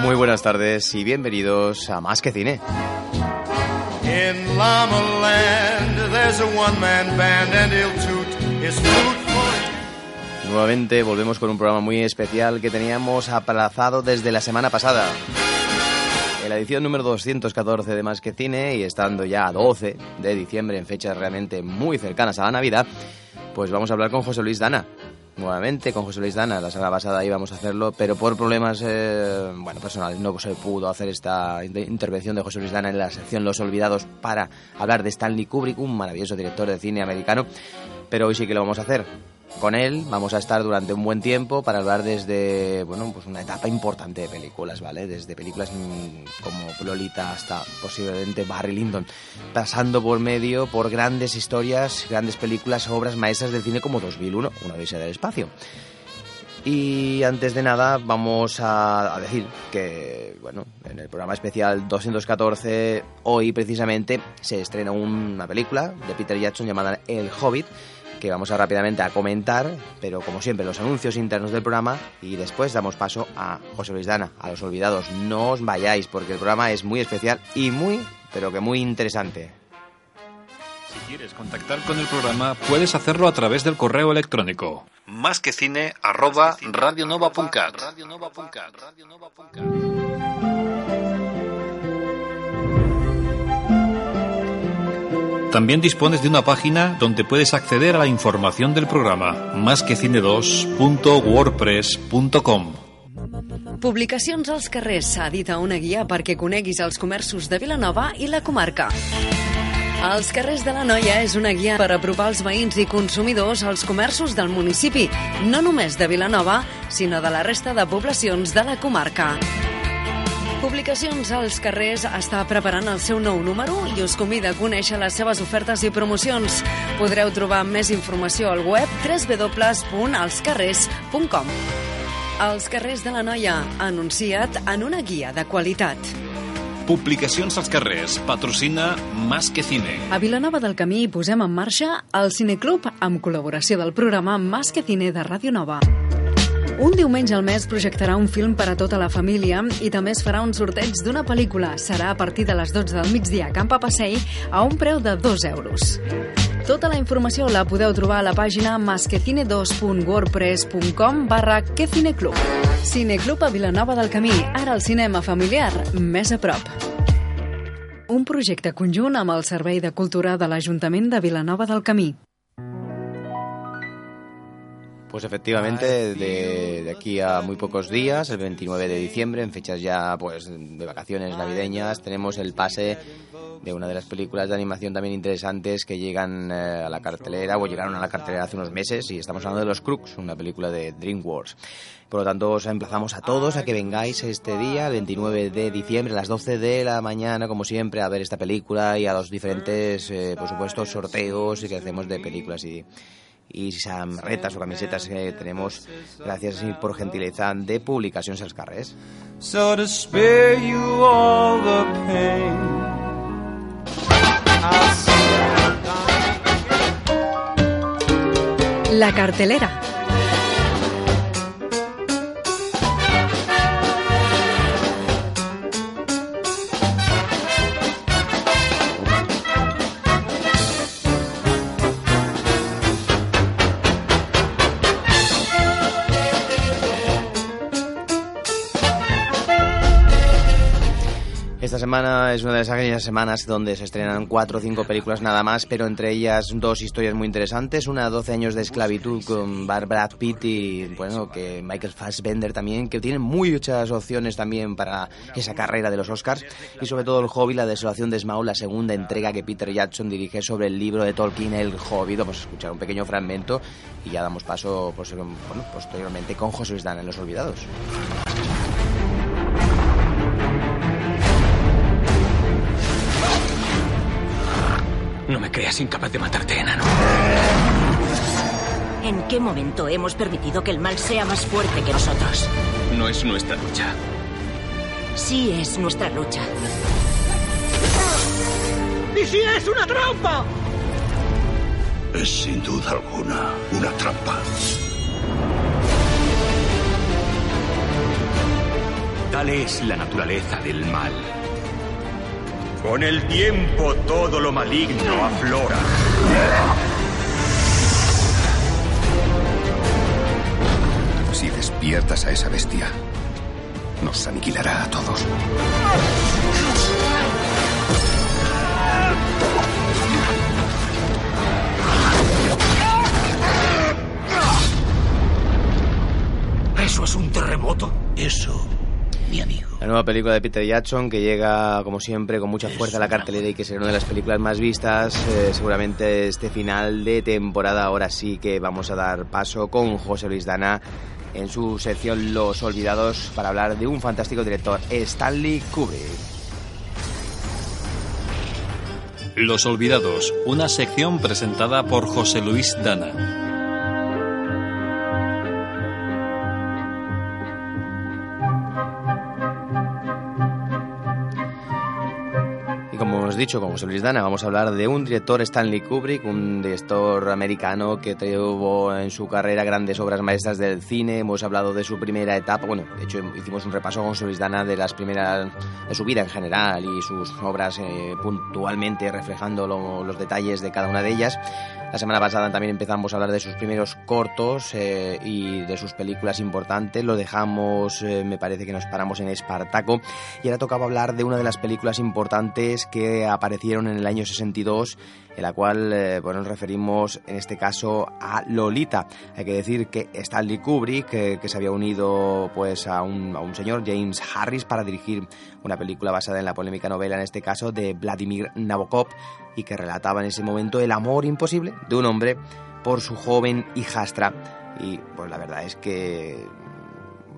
Muy buenas tardes y bienvenidos a Más que Cine. Nuevamente volvemos con un programa muy especial que teníamos aplazado desde la semana pasada. En la edición número 214 de Más que Cine y estando ya a 12 de diciembre en fechas realmente muy cercanas a la Navidad, pues vamos a hablar con José Luis Dana. Nuevamente con José Luis Dana, la semana pasada íbamos a hacerlo, pero por problemas eh, bueno, personales no se pudo hacer esta in- intervención de José Luis Dana en la sección Los Olvidados para hablar de Stanley Kubrick, un maravilloso director de cine americano, pero hoy sí que lo vamos a hacer. Con él vamos a estar durante un buen tiempo para hablar desde bueno, pues una etapa importante de películas, ¿vale? Desde películas mm, como Lolita hasta posiblemente Barry Lyndon, pasando por medio por grandes historias, grandes películas, obras maestras del cine como 2001, Una odisea del espacio. Y antes de nada vamos a, a decir que, bueno, en el programa especial 214, hoy precisamente se estrena una película de Peter Jackson llamada El Hobbit, que vamos a rápidamente a comentar, pero como siempre los anuncios internos del programa y después damos paso a José Luis Dana, a los olvidados. No os vayáis porque el programa es muy especial y muy, pero que muy interesante. Si quieres contactar con el programa, puedes hacerlo a través del correo electrónico. Más que cine arroba radionova.cat. También dispones de una página donde puedes acceder a la información del programa, másquecine2.wordpress.com. Publicacions als carrers s'edita una guia perquè coneguis els comerços de Vilanova i la comarca. Els carrers de la Noia és una guia per apropar els veïns i consumidors als comerços del municipi, no només de Vilanova, sinó de la resta de poblacions de la comarca. Publicacions als carrers està preparant el seu nou número i us convida a conèixer les seves ofertes i promocions. Podreu trobar més informació al web www.alscarrers.com. Els carrers de la Noia, anunciat en una guia de qualitat. Publicacions als carrers. Patrocina Más que cine. A Vilanova del Camí posem en marxa el Cineclub amb col·laboració del programa Más que Cine de Ràdio Nova. Un diumenge al mes projectarà un film per a tota la família i també es farà un sorteig d'una pel·lícula. Serà a partir de les 12 del migdia a Camp Passeig a un preu de 2 euros. Tota la informació la podeu trobar a la pàgina masquecine2.wordpress.com barra quecineclub. Cineclub a Vilanova del Camí, ara el cinema familiar més a prop. Un projecte conjunt amb el Servei de Cultura de l'Ajuntament de Vilanova del Camí. Pues efectivamente, de, de, aquí a muy pocos días, el 29 de diciembre, en fechas ya pues de vacaciones navideñas, tenemos el pase de una de las películas de animación también interesantes que llegan eh, a la cartelera o llegaron a la cartelera hace unos meses y estamos hablando de Los Crooks, una película de DreamWorks. Por lo tanto, os emplazamos a todos a que vengáis este día, el 29 de diciembre, a las 12 de la mañana, como siempre, a ver esta película y a los diferentes, eh, por supuesto, sorteos que hacemos de películas y y samarretas o camisetas que tenemos gracias por gentileza de Publicaciones Els Carrers. So to spare you all the pain, La cartelera. Semana es una de esas semanas donde se estrenan cuatro o cinco películas nada más, pero entre ellas dos historias muy interesantes. Una 12 años de esclavitud con Barbara Pitt y bueno, que Michael Fassbender también, que tiene muchas opciones también para esa carrera de los Oscars. Y sobre todo El Hobbit, la desolación de Smaug, la segunda entrega que Peter Jackson dirige sobre el libro de Tolkien, El Hobbit. Vamos a escuchar un pequeño fragmento y ya damos paso pues, bueno, posteriormente con José Luis Dan en Los Olvidados. No me creas incapaz de matarte, enano. ¿En qué momento hemos permitido que el mal sea más fuerte que nosotros? No es nuestra lucha. Sí es nuestra lucha. ¡Y si es una trampa! Es sin duda alguna una trampa. Tal es la naturaleza del mal. Con el tiempo todo lo maligno aflora. Si despiertas a esa bestia, nos aniquilará a todos. ¿Eso es un terremoto? Eso mi amigo. La nueva película de Peter Jackson que llega, como siempre, con mucha fuerza a la cartelera y que será una de las películas más vistas. Eh, seguramente este final de temporada. Ahora sí que vamos a dar paso con José Luis Dana en su sección Los Olvidados para hablar de un fantástico director, Stanley Kubrick. Los Olvidados, una sección presentada por José Luis Dana. Dicho, como José Luis Dana, vamos a hablar de un director Stanley Kubrick, un director americano que tuvo en su carrera grandes obras maestras del cine. Hemos hablado de su primera etapa, bueno, de hecho hicimos un repaso con José Dana de las primeras, de su vida en general y sus obras eh, puntualmente reflejando los detalles de cada una de ellas. La semana pasada también empezamos a hablar de sus primeros cortos eh, y de sus películas importantes. Lo dejamos, eh, me parece que nos paramos en Espartaco. Y ahora tocaba hablar de una de las películas importantes que aparecieron en el año 62 en la cual eh, bueno, nos referimos en este caso a Lolita. Hay que decir que Stanley Kubrick, que, que se había unido pues a un, a un, señor, James Harris, para dirigir una película basada en la polémica novela, en este caso, de Vladimir Nabokov, y que relataba en ese momento el amor imposible de un hombre por su joven hijastra. Y pues la verdad es que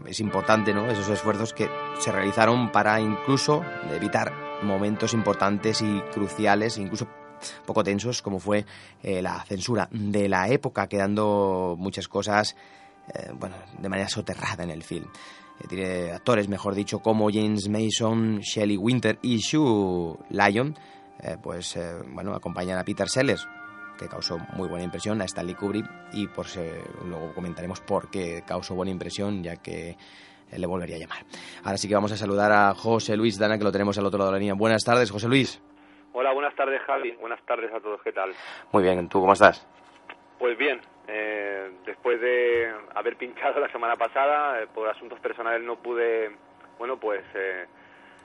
es importante ¿no? esos esfuerzos que se realizaron para incluso evitar momentos importantes y cruciales, incluso poco tensos, como fue eh, la censura de la época, quedando muchas cosas eh, bueno, de manera soterrada en el film. Eh, tiene actores, mejor dicho, como James Mason, Shelley Winter y Sue Lyon, pues bueno, acompañan a Peter Sellers, que causó muy buena impresión, a Stanley Kubrick, y por luego comentaremos por qué causó buena impresión, ya que le volvería a llamar. Ahora sí que vamos a saludar a José Luis Dana, que lo tenemos al otro lado de la línea. Buenas tardes, José Luis. Hola, buenas tardes Javi, buenas tardes a todos, ¿qué tal? Muy bien, ¿tú cómo estás? Pues bien, Eh, después de haber pinchado la semana pasada, eh, por asuntos personales no pude, bueno, pues eh,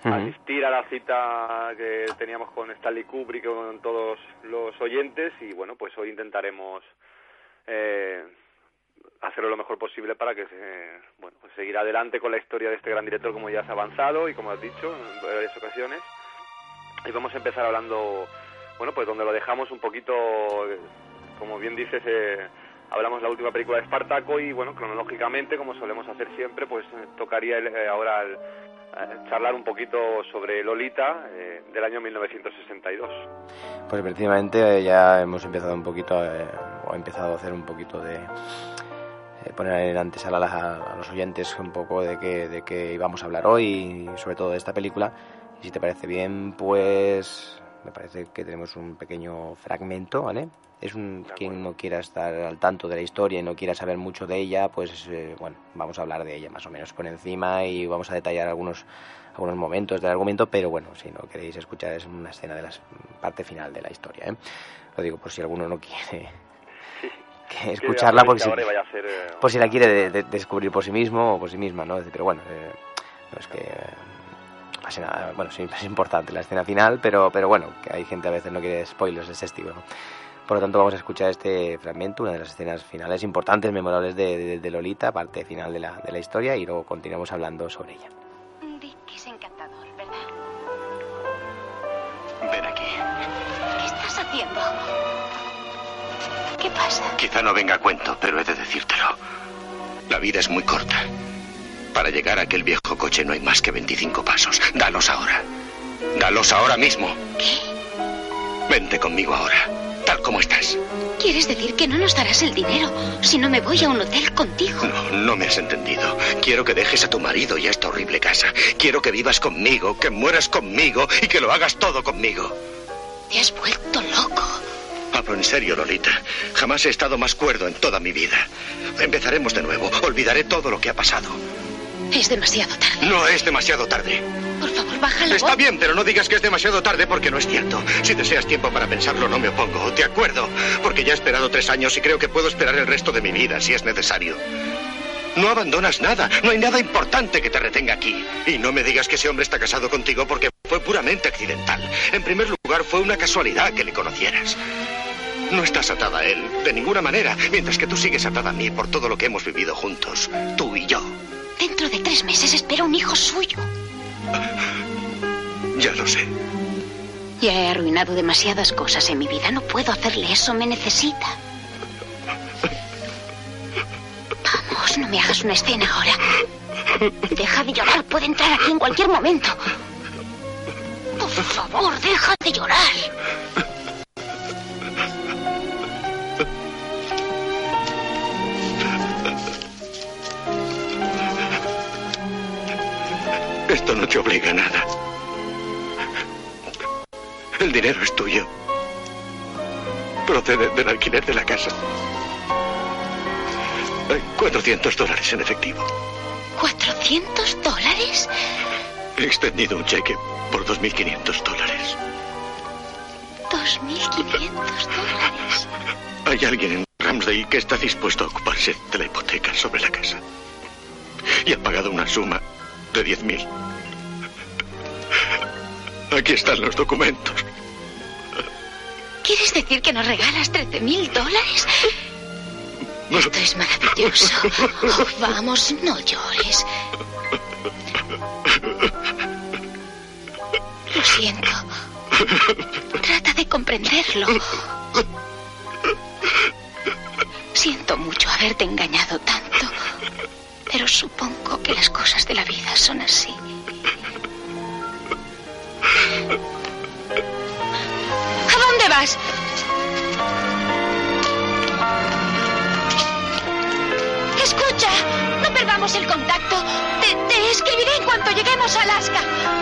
asistir a la cita que teníamos con Stanley Kubrick y con todos los oyentes y bueno, pues hoy intentaremos eh, hacerlo lo mejor posible para que se, bueno, pues seguir adelante con la historia de este gran director como ya has avanzado y como has dicho en varias ocasiones. Y vamos a empezar hablando, bueno, pues donde lo dejamos un poquito, como bien dices, eh, hablamos la última película de Espartaco y bueno, cronológicamente, como solemos hacer siempre, pues tocaría el, ahora el, charlar un poquito sobre Lolita eh, del año 1962. Pues precisamente ya hemos empezado un poquito, eh, o empezado a hacer un poquito de eh, poner en antesala a, los oyentes un poco de qué de que íbamos a hablar hoy y sobre todo de esta película. Y si te parece bien, pues me parece que tenemos un pequeño fragmento, ¿vale? Es un quien no quiera estar al tanto de la historia y no quiera saber mucho de ella, pues eh, bueno, vamos a hablar de ella más o menos por encima y vamos a detallar algunos algunos momentos del argumento, pero bueno, si no queréis escuchar es una escena de la parte final de la historia, ¿eh? Lo digo por si alguno no quiere que escucharla por si, ser, por si la quiere de, de, descubrir por sí mismo o por sí misma, ¿no? Pero bueno, eh, no es que pase nada. Bueno, sí, es importante la escena final, pero, pero bueno, que hay gente a veces no quiere spoilers de ese estilo. ¿no? Por lo tanto, vamos a escuchar este fragmento, una de las escenas finales importantes, memorables de, de, de Lolita, parte final de la, de la historia, y luego continuamos hablando sobre ella. Dick es encantador, ¿verdad? Ven aquí. ¿Qué estás haciendo? ¿Qué pasa? Quizá no venga a cuento, pero he de decírtelo. La vida es muy corta. Para llegar a aquel viejo coche no hay más que 25 pasos. Dalos ahora. Dalos ahora mismo. ¿Qué? Vente conmigo ahora, tal como estás. ¿Quieres decir que no nos darás el dinero si no me voy a un hotel contigo? No, no me has entendido. Quiero que dejes a tu marido y a esta horrible casa. Quiero que vivas conmigo, que mueras conmigo y que lo hagas todo conmigo. Te has vuelto loco. Hablo en serio, Lolita. Jamás he estado más cuerdo en toda mi vida. Empezaremos de nuevo. Olvidaré todo lo que ha pasado. Es demasiado tarde. No es demasiado tarde. Por favor, baja la Está voz. bien, pero no digas que es demasiado tarde porque no es cierto. Si deseas tiempo para pensarlo, no me opongo. De acuerdo. Porque ya he esperado tres años y creo que puedo esperar el resto de mi vida si es necesario. No abandonas nada. No hay nada importante que te retenga aquí. Y no me digas que ese hombre está casado contigo porque fue puramente accidental. En primer lugar, fue una casualidad que le conocieras. No estás atada a él, de ninguna manera, mientras que tú sigues atada a mí por todo lo que hemos vivido juntos, tú y yo. Dentro de tres meses espera un hijo suyo. Ya lo sé. Ya he arruinado demasiadas cosas en mi vida. No puedo hacerle eso. Me necesita. Vamos, no me hagas una escena ahora. Deja de llorar. Puede entrar aquí en cualquier momento. Por favor, deja de llorar. Esto no te obliga a nada. El dinero es tuyo. Procede del alquiler de la casa. Hay 400 dólares en efectivo. ¿400 dólares? He extendido un cheque por 2.500 dólares. ¿2.500 dólares? Hay alguien en Ramsdale que está dispuesto a ocuparse de la hipoteca sobre la casa. Y ha pagado una suma de 10.000. Aquí están los documentos. ¿Quieres decir que nos regalas 13.000 dólares? Esto es maravilloso. Oh, vamos, no llores. Lo siento. Trata de comprenderlo. Siento mucho haberte engañado tanto, pero supongo que las cosas de la vida son así. ¿A dónde vas? Escucha, no perdamos el contacto. Te, escribiré en cuanto lleguemos a Alaska.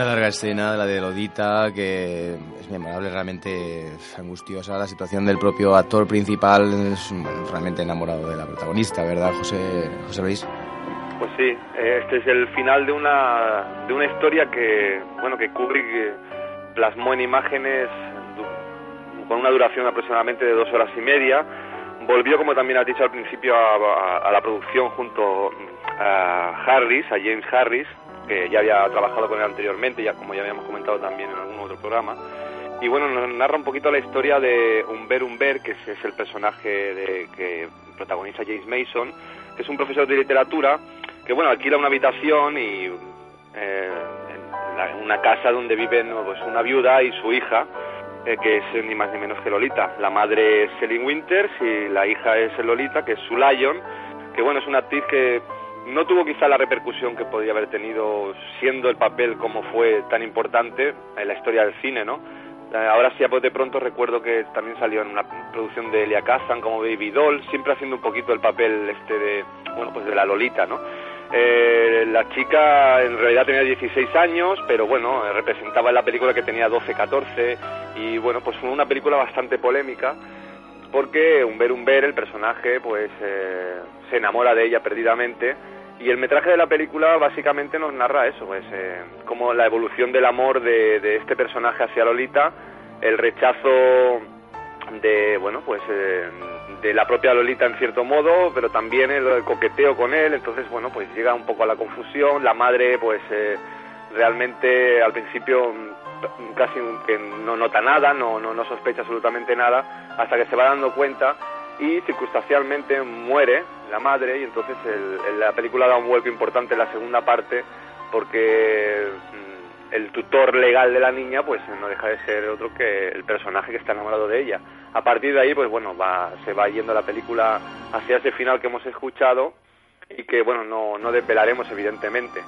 Una larga escena, la de Lodita, que es memorable, realmente angustiosa. La situación del propio actor principal es bueno, realmente enamorado de la protagonista, ¿verdad, José, José Luis? Pues sí, este es el final de una, de una historia que, bueno, que Kubrick plasmó en imágenes con una duración aproximadamente de dos horas y media. Volvió, como también has dicho al principio, a, la producción junto a Harris, a James Harris, que ya había trabajado con él anteriormente, ya como ya habíamos comentado también en algún otro programa. Y bueno, nos narra un poquito la historia de Humber Humber, que es, el personaje de, que protagoniza James Mason, que es un profesor de literatura que bueno alquila una habitación y eh, en una casa donde viven pues, una viuda y su hija eh, que es ni más ni menos que Lolita. La madre es Celine Winters y la hija es Lolita, que es su Lion, que bueno, es una actriz que no tuvo quizá la repercusión que podría haber tenido siendo el papel como fue tan importante en la historia del cine, ¿no? Eh, ahora sí, de pronto recuerdo que también salió en una producción de Elia Kazan como Baby Doll, siempre haciendo un poquito el papel este de, bueno, pues de la Lolita, ¿no? Eh, la chica en realidad tenía 16 años, pero bueno, representaba en la película que tenía 12, 14 y bueno, pues fue una película bastante polémica porque Umber Umber, el personaje, pues eh, se enamora de ella perdidamente y el metraje de la película básicamente nos narra eso, pues eh, como la evolución del amor de, este personaje hacia Lolita, el rechazo de, bueno, pues eh, de la propia Lolita en cierto modo, pero también el, coqueteo con él, entonces bueno, pues llega un poco a la confusión, la madre pues eh, realmente al principio mm, casi no nota nada, no, no, no sospecha absolutamente nada, hasta que se va dando cuenta y circunstancialmente muere la madre y entonces la película da un vuelco importante en la segunda parte porque mm, el tutor legal de la niña pues no deja de ser otro que el personaje que está enamorado de ella a partir de ahí, pues bueno, va, se va yendo la película hacia ese final que hemos escuchado y que, bueno, no, no desvelaremos, evidentemente.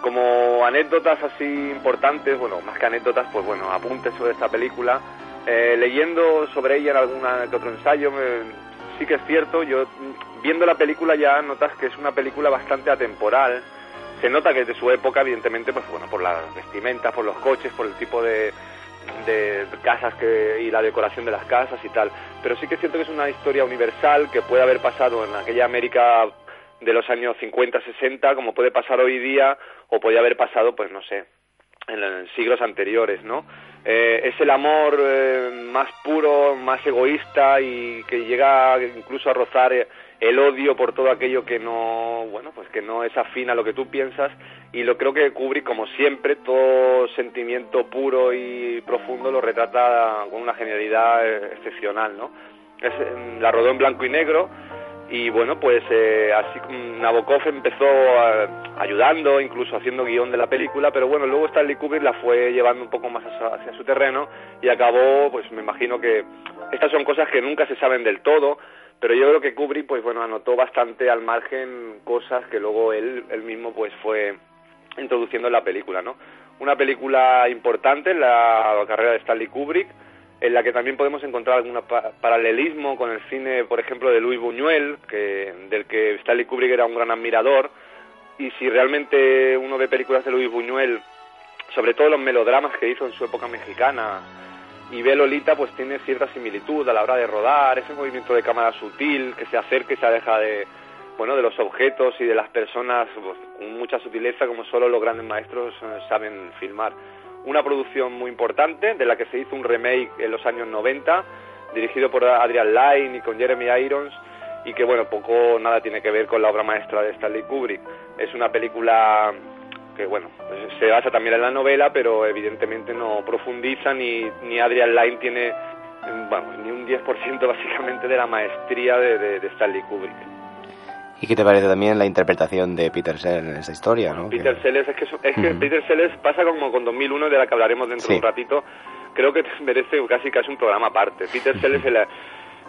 Como anécdotas así importantes, bueno, más que anécdotas, pues bueno, apuntes sobre esta película. Eh, leyendo sobre ella en que otro ensayo, sí que es cierto, yo viendo la película ya notas que es una película bastante atemporal. Se nota que es de su época, evidentemente, pues bueno, por las vestimentas, por los coches, por el tipo de, de casas que, y la decoración de las casas y tal. Pero sí que siento que es una historia universal que puede haber pasado en aquella América de los años 50, 60, como puede pasar hoy día o podría haber pasado, pues no sé, en, siglos anteriores, ¿no? Eh, es el amor eh, más puro, más egoísta y que llega incluso a rozar eh, el odio por todo aquello que no, bueno, pues que no es afín a lo que tú piensas y lo creo que Kubrick, como siempre, todo sentimiento puro y profundo lo retrata con una genialidad excepcional, ¿no? Es, la rodó en blanco y negro y bueno, pues eh, así Nabokov empezó ayudando, incluso haciendo guion de la película, pero bueno, luego Stanley Kubrick la fue llevando un poco más hacia su terreno y acabó, pues me imagino que estas son cosas que nunca se saben del todo, pero yo creo que Kubrick pues bueno anotó bastante al margen cosas que luego él, él mismo pues fue introduciendo en la película no una película importante en la carrera de Stanley Kubrick en la que también podemos encontrar algún paralelismo con el cine por ejemplo de Louis Buñuel que del que Stanley Kubrick era un gran admirador y si realmente uno ve películas de Louis Buñuel sobre todo los melodramas que hizo en su época mexicana y ve Lolita pues tiene cierta similitud a la hora de rodar, ese movimiento de cámara sutil que se acerca y se aleja de bueno de los objetos y de las personas pues, con mucha sutileza como solo los grandes maestros eh, saben filmar. Una producción muy importante de la que se hizo un remake en los años 90 dirigido por Adrian Lyne y con Jeremy Irons y que bueno poco nada tiene que ver con la obra maestra de Stanley Kubrick. Es una película que bueno, se basa también en la novela, pero evidentemente no profundiza ni, ni Adrian Lyne tiene ni un 10% básicamente de la maestría de, de, Stanley Kubrick. ¿Y qué te parece también la interpretación de Peter Sellers en esta historia? ¿no? Peter Sellers, es que, es que Peter Sellers pasa como con 2001, de la que hablaremos dentro de un ratito. Creo que merece casi casi un programa aparte. Peter Sellers,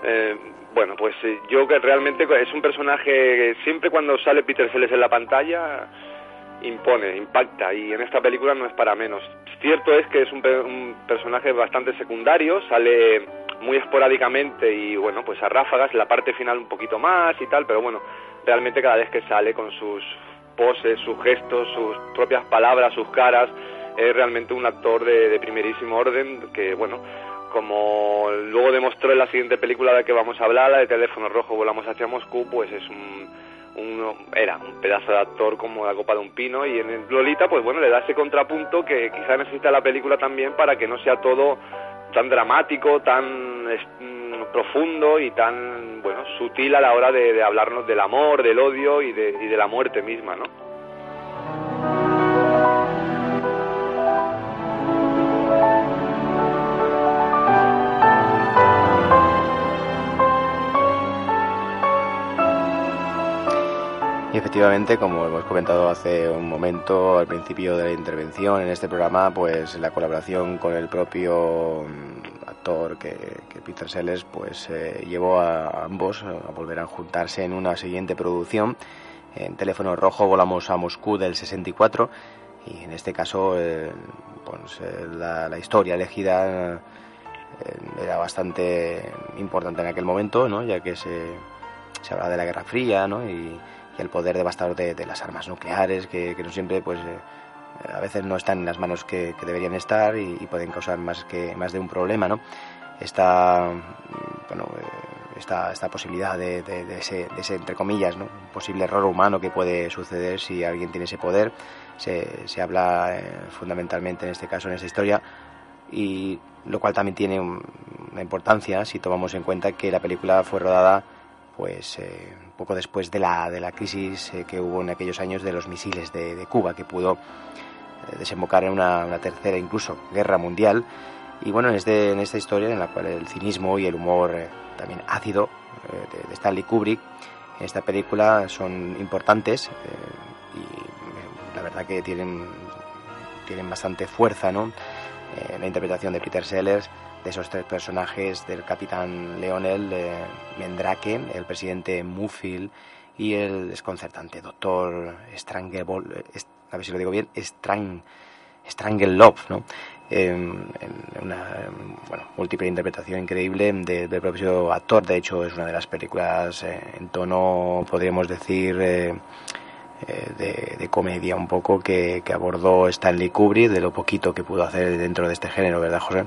eh, bueno, pues eh, yo que realmente es un personaje, siempre cuando sale Peter Sellers en la pantalla, impone, impacta y en esta película no es para menos. Cierto es que es un, personaje bastante secundario, sale muy esporádicamente y bueno, pues a ráfagas, la parte final un poquito más y tal, pero bueno, realmente cada vez que sale con sus poses, sus gestos, sus propias palabras, sus caras, es realmente un actor de, de primerísimo orden que bueno, como luego demostró en la siguiente película de que vamos a hablar, la de Teléfono Rojo Volamos hacia Moscú, pues es un uno era un pedazo de actor como la copa de un pino y en el Lolita pues bueno le da ese contrapunto que quizá necesita la película también para que no sea todo tan dramático tan mm, profundo y tan bueno sutil a la hora de, hablarnos del amor del odio y de, y de la muerte misma no Y efectivamente, como hemos comentado hace un momento al principio de la intervención en este programa, pues la colaboración con el propio mm, actor que, que Peter Sellers pues eh, llevó a ambos a volver a juntarse en una siguiente producción. En Teléfono Rojo volamos a Moscú del 64 y en este caso eh, pues, eh, la, la, historia elegida era bastante importante en aquel momento, ¿no? ya que se, se hablaba de la Guerra Fría ¿no? y, y el poder devastador de, de las armas nucleares, que, que no siempre, pues, eh, a veces no están en las manos que, deberían estar y, pueden causar más, que, más de un problema, ¿no? Esta, bueno, eh, esta, esta posibilidad de, de, de, ese, de ese, entre comillas, ¿no? Un posible error humano que puede suceder si alguien tiene ese poder, se, se habla eh, fundamentalmente en este caso, en esta historia, y lo cual también tiene una importancia si tomamos en cuenta que la película fue rodada pues eh, poco después de la, de la crisis que hubo en aquellos años de los misiles de, Cuba, que pudo desembocar en una, tercera incluso guerra mundial. Y bueno, en, este, en esta historia en la cual el cinismo y el humor eh, también ácido eh, de, Stanley Kubrick en esta película son importantes eh, y la verdad que tienen, tienen bastante fuerza ¿no? la interpretación de Peter Sellers de esos tres personajes del capitán Leonel eh, Mendrake, el presidente Mufil y el desconcertante doctor Strangelov, a ver si lo digo bien, Strang, Strangelov, ¿no? Eh, en una bueno, múltiple interpretación increíble de, del propio actor. De hecho, es una de las películas eh, en tono, podríamos decir, eh, de, de, comedia un poco que, que abordó Stanley Kubrick, de lo poquito que pudo hacer dentro de este género, ¿verdad, José?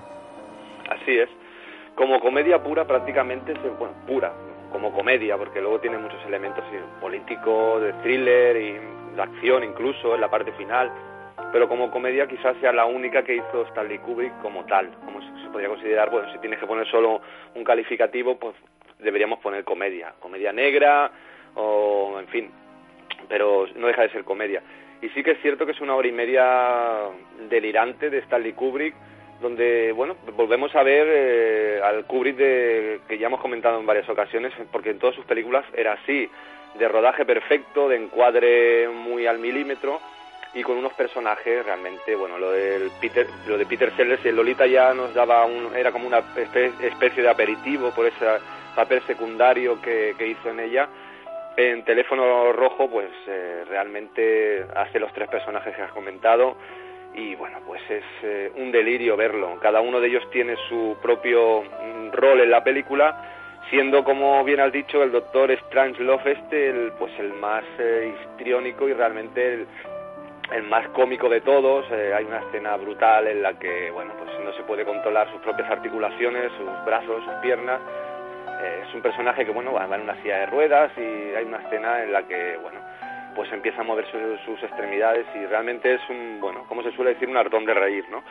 Así es. Como comedia pura prácticamente, bueno, pura, como comedia, porque luego tiene muchos elementos políticos, de thriller y de acción incluso en la parte final, pero como comedia quizás sea la única que hizo Stanley Kubrick como tal, como se podría considerar, bueno, si tienes que poner solo un calificativo, pues deberíamos poner comedia, comedia negra o en fin, pero no deja de ser comedia. Y sí que es cierto que es una hora y media delirante de Stanley Kubrick, donde bueno volvemos a ver eh, al Kubrick de, que ya hemos comentado en varias ocasiones porque en todas sus películas era así de rodaje perfecto de encuadre muy al milímetro y con unos personajes realmente bueno lo del Peter lo de Peter Sellers y Lolita ya nos daba un era como una especie de aperitivo por ese papel secundario que, que hizo en ella en teléfono rojo pues eh, realmente hace los tres personajes que has comentado y bueno, pues es eh, un delirio verlo. Cada uno de ellos tiene su propio mm, rol en la película, siendo como bien has dicho el doctor Strange Love este el, pues el más eh, histriónico y realmente el, el, más cómico de todos. Eh, hay una escena brutal en la que bueno, pues no se puede controlar sus propias articulaciones, sus brazos, sus piernas. Eh, es un personaje que bueno, va en una silla de ruedas y hay una escena en la que bueno, pues empieza a mover sus, sus, extremidades y realmente es un, bueno, como se suele decir, un hartón de reír, ¿no?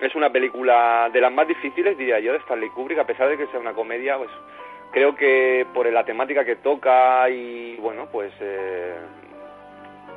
Es una película de las más difíciles, diría yo, de Stanley Kubrick, a pesar de que sea una comedia, pues creo que por la temática que toca y, bueno, pues eh,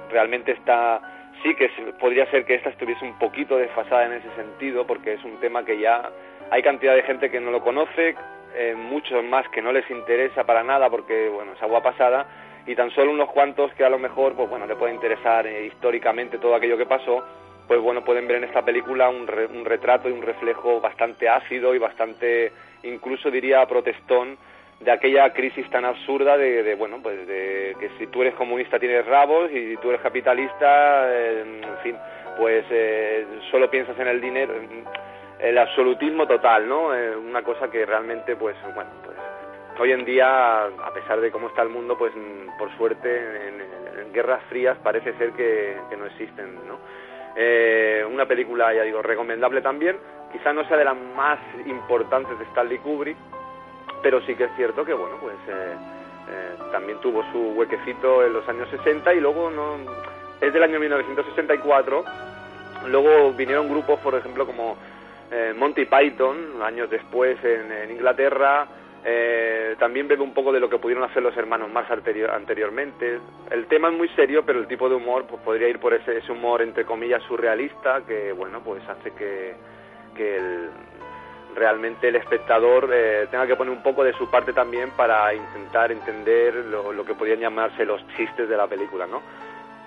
realmente está, sí que podría ser que esta estuviese un poquito desfasada en ese sentido, porque es un tema que ya hay cantidad de gente que no lo conoce, eh, muchos más que no les interesa para nada porque, bueno, es agua pasada, y tan solo unos cuantos que a lo mejor pues bueno le puede interesar eh, históricamente todo aquello que pasó pues bueno pueden ver en esta película un, re, un retrato y un reflejo bastante ácido y bastante incluso diría protestón de aquella crisis tan absurda de, de bueno pues de que si tú eres comunista tienes rabos y si tú eres capitalista eh, en fin pues eh, solo piensas en el dinero el absolutismo total no eh, una cosa que realmente pues bueno pues hoy en día, a pesar de cómo está el mundo, pues por suerte en, guerras frías parece ser que, que no existen, ¿no? Eh, una película, ya digo, recomendable también, quizá no sea de las más importantes de Stanley Kubrick, pero sí que es cierto que, bueno, pues eh, eh, también tuvo su huequecito en los años 60 y luego no es del año 1964. Luego vinieron grupos, por ejemplo, como eh, Monty Python, años después en, Inglaterra. También bebe un poco de lo que pudieron hacer los hermanos más anteriormente. El tema es muy serio, pero el tipo de humor pues, podría ir por ese, ese humor, entre comillas, surrealista, que bueno, pues hace que, que el, realmente el espectador eh, tenga que poner un poco de su parte también para intentar entender lo, que podrían llamarse los chistes de la película, ¿no?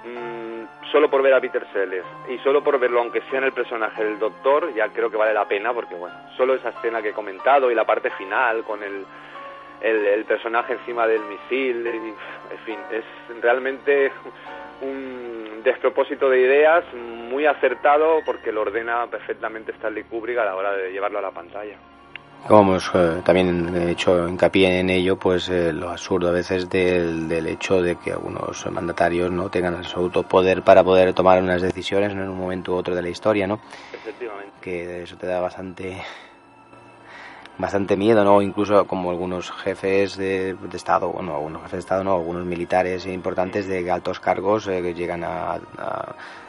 Mm, solo por ver a Peter Sellers y solo por verlo, aunque sea en el personaje del doctor, ya creo que vale la pena porque, bueno, solo esa escena que he comentado y la parte final con el, el, personaje encima del misil, en fin, es realmente un despropósito de ideas muy acertado porque lo ordena perfectamente Stanley Kubrick a la hora de llevarlo a la pantalla. Como hemos eh, también hecho hincapié en ello, pues eh, lo absurdo a veces del, del, hecho de que algunos mandatarios no tengan absoluto poder para poder tomar unas decisiones en un momento u otro de la historia, ¿no? Efectivamente. Que eso te da bastante bastante miedo, ¿no? Incluso como algunos jefes de, Estado, bueno, algunos jefes de Estado, no, algunos militares importantes de altos cargos eh, que llegan a,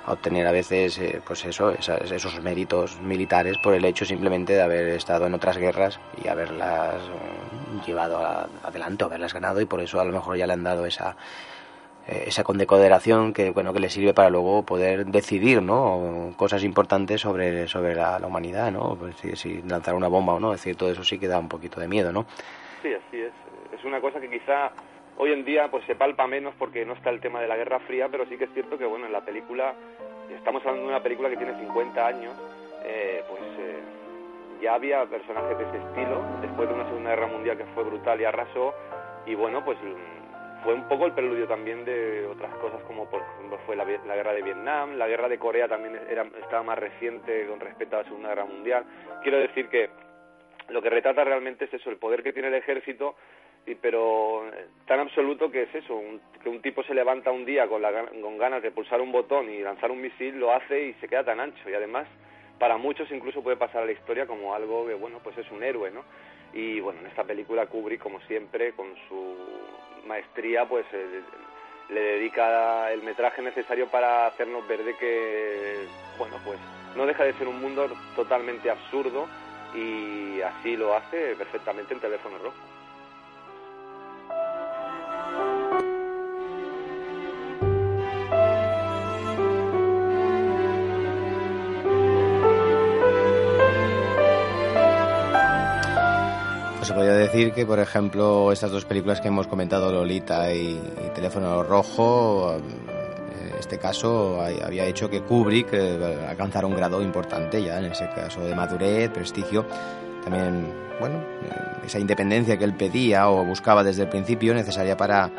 obtener a veces, eh, pues eso, esos méritos militares por el hecho simplemente de haber estado en otras guerras y haberlas eh, llevado adelante o haberlas ganado y por eso a lo mejor ya le han dado esa esa condecoración que bueno que le sirve para luego poder decidir no cosas importantes sobre sobre la, humanidad no pues si, lanzar una bomba o no es decir todo eso sí que da un poquito de miedo no sí así es. Es una cosa que quizá hoy en día pues se palpa menos porque no está el tema de la Guerra Fría pero sí que es cierto que bueno en la película estamos hablando de una película que tiene 50 años eh, pues eh, ya había personajes de ese estilo después de una Segunda Guerra Mundial que fue brutal y arrasó y bueno pues fue un poco el preludio también de otras cosas como por ejemplo fue la, guerra de Vietnam, la guerra de Corea también era, estaba más reciente con respecto a la Segunda Guerra Mundial. Quiero decir que lo que retrata realmente es eso, el poder que tiene el ejército, y, pero eh, tan absoluto que es eso, que un tipo se levanta un día con, la, con ganas de pulsar un botón y lanzar un misil, lo hace y se queda tan ancho, y además para muchos incluso puede pasar a la historia como algo que, bueno, pues es un héroe, ¿no? Y bueno, en esta película Kubrick, como siempre, con su maestría, pues eh, le dedica el metraje necesario para hacernos ver de que, bueno, pues no deja de ser un mundo totalmente absurdo y así lo hace perfectamente en Teléfono Rojo. Se podría decir que, por ejemplo, estas dos películas que hemos comentado, Lolita y, Teléfono Rojo, en este caso había hecho que Kubrick eh, alcanzara un grado importante ya, en ese caso de madurez, prestigio, también, bueno, eh, esa independencia que él pedía o buscaba desde el principio necesaria para,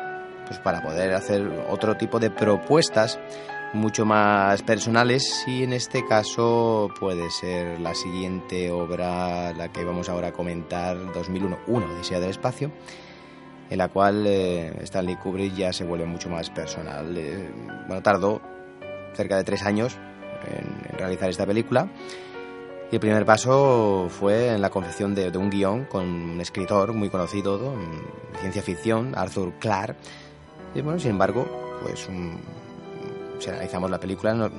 pues, para poder hacer otro tipo de propuestas mucho más personales y en este caso puede ser la siguiente obra, la que vamos ahora a comentar, 2001, Uno, Odisea del Espacio, en la cual eh, Stanley Kubrick ya se vuelve mucho más personal. Eh, bueno, tardó cerca de tres años en, realizar esta película y el primer paso fue en la confección de, un guion con un escritor muy conocido de ciencia ficción, Arthur Clarke, y bueno, sin embargo, pues un si analizamos la película, no,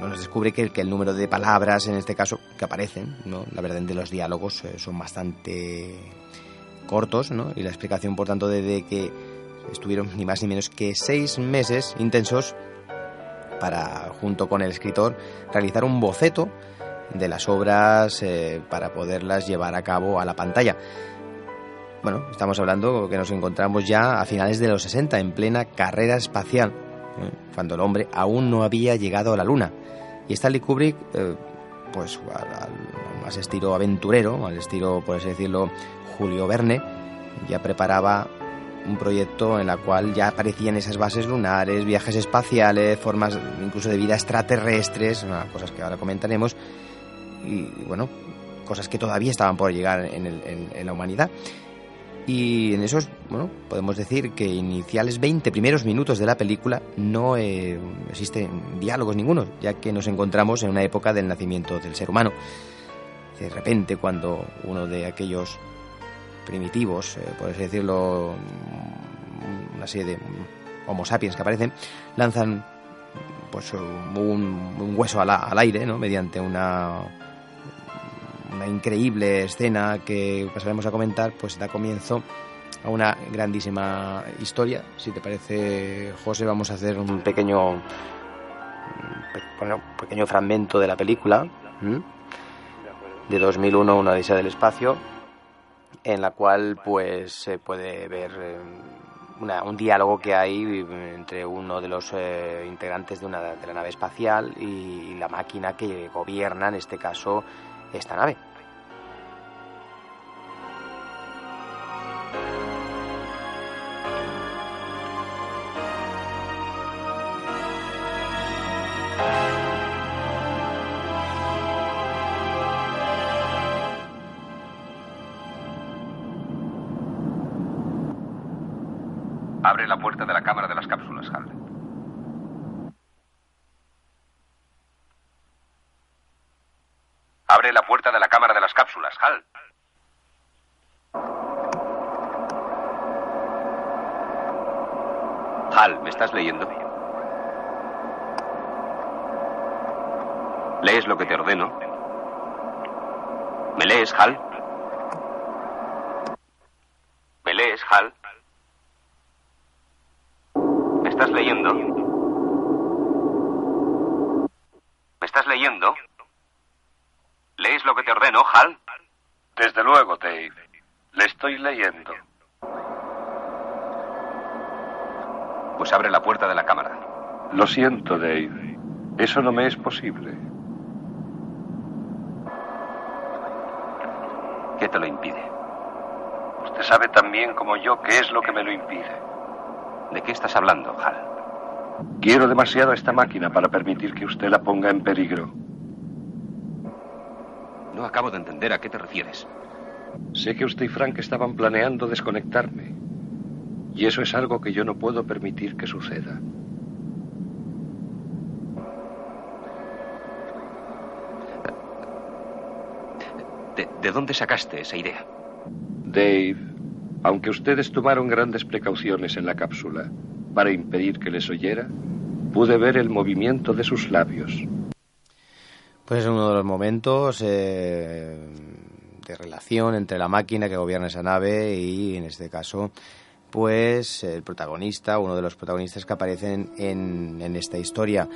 nos descubre que, el número de palabras, en este caso, que aparecen, ¿no? la verdad de los diálogos eh, son bastante cortos, ¿no? y la explicación, por tanto, de, que estuvieron ni más ni menos que seis meses intensos para, junto con el escritor, realizar un boceto de las obras eh, para poderlas llevar a cabo a la pantalla. Bueno, estamos hablando que nos encontramos ya a finales de los 60, en plena carrera espacial cuando el hombre aún no había llegado a la Luna. Y Stanley Kubrick, eh, pues al, estilo aventurero, al estilo, por así decirlo, Julio Verne, ya preparaba un proyecto en el cual ya aparecían esas bases lunares, viajes espaciales, formas incluso de vida extraterrestres, cosas que ahora comentaremos, y bueno, cosas que todavía estaban por llegar en la humanidad. Y en esos, bueno, podemos decir que iniciales 20 primeros minutos de la película no eh, existen diálogos ninguno, ya que nos encontramos en una época del nacimiento del ser humano. De repente, cuando uno de aquellos primitivos, eh, por así decirlo, una serie de Homo sapiens que aparecen, lanzan pues un, hueso al, al, aire, ¿no? Mediante una una increíble escena que pasaremos a comentar, pues da comienzo a una grandísima historia. Si te parece, José, vamos a hacer un pequeño, un pequeño fragmento de la película de 2001, Una odisea del espacio, en la cual pues se puede ver eh, un diálogo que hay entre uno de los eh, integrantes de, una, de la nave espacial y la máquina que gobierna, en este caso, esta nave. Siento, Dave. Eso no me es posible. ¿Qué te lo impide? Usted sabe tan bien como yo qué es lo que me lo impide. ¿De qué estás hablando, Hal? Quiero demasiado esta máquina para permitir que usted la ponga en peligro. No acabo de entender a qué te refieres. Sé que usted y Frank estaban planeando desconectarme. Y eso es algo que yo no puedo permitir que suceda. ¿De, de dónde sacaste esa idea? Dave, aunque ustedes tomaron grandes precauciones en la cápsula para impedir que les oyera, pude ver el movimiento de sus labios. Pues es uno de los momentos eh, de relación entre la máquina que gobierna esa nave y, en este caso, pues el protagonista, uno de los protagonistas que aparecen en, en esta historia.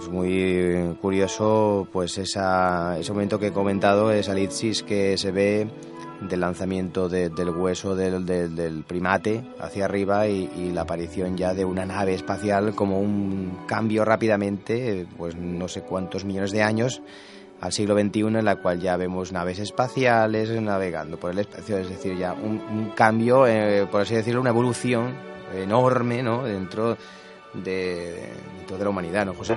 Es muy curioso, pues esa, ese momento que he comentado, esa elipsis que se ve del lanzamiento de, del hueso del, del, del, primate hacia arriba y, la aparición ya de una nave espacial como un cambio rápidamente, pues no sé cuántos millones de años al siglo XXI en la cual ya vemos naves espaciales navegando por el espacio, es decir, ya un, cambio, eh, por así decirlo, una evolución enorme ¿no? dentro de, de la humanidad, ¿no, José?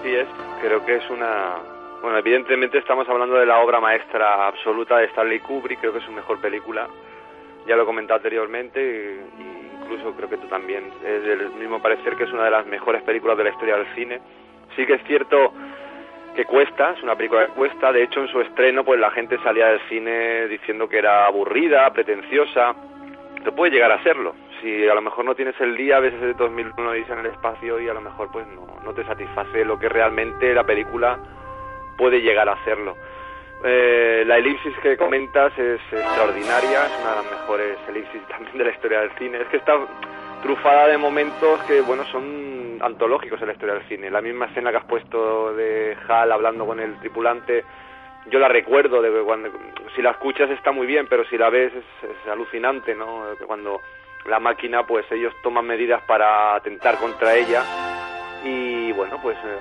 Así es, creo que es una, bueno, evidentemente estamos hablando de la obra maestra absoluta de Stanley Kubrick, creo que es su mejor película. Ya lo he comentado anteriormente e incluso creo que tú también es del mismo parecer que es una de las mejores películas de la historia del cine. Sí que es cierto que cuesta, es una película que cuesta, de hecho en su estreno pues la gente salía del cine diciendo que era aburrida, pretenciosa, pero puede llegar a serlo. Si a lo mejor no tienes el día, a veces de 2001 dice en el espacio y a lo mejor pues no, no te satisface lo que realmente la película puede llegar a hacerlo. Eh, la elipsis que comentas es extraordinaria, es una de las mejores elipsis también de la historia del cine. Es que está trufada de momentos que, bueno, son antológicos en la historia del cine. La misma escena que has puesto de Hal hablando con el tripulante, yo la recuerdo, de cuando, si la escuchas está muy bien, pero si la ves es, es alucinante, ¿no? Cuando la máquina, pues ellos toman medidas para atentar contra ella y, bueno, pues... Eh,